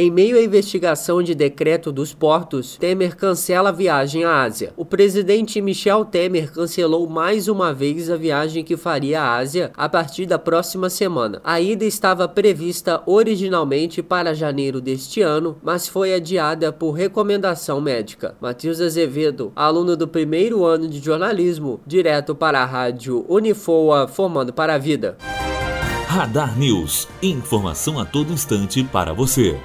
Em meio à investigação de decreto dos portos, Temer cancela a viagem à Ásia. O presidente Michel Temer cancelou mais uma vez a viagem que faria à Ásia a partir da próxima semana. A ida estava prevista originalmente para janeiro deste ano, mas foi adiada por recomendação médica. Matheus Azevedo, aluno do primeiro ano de jornalismo, direto para a rádio Unifoa, formando para a vida. Radar News. Informação a todo instante para você.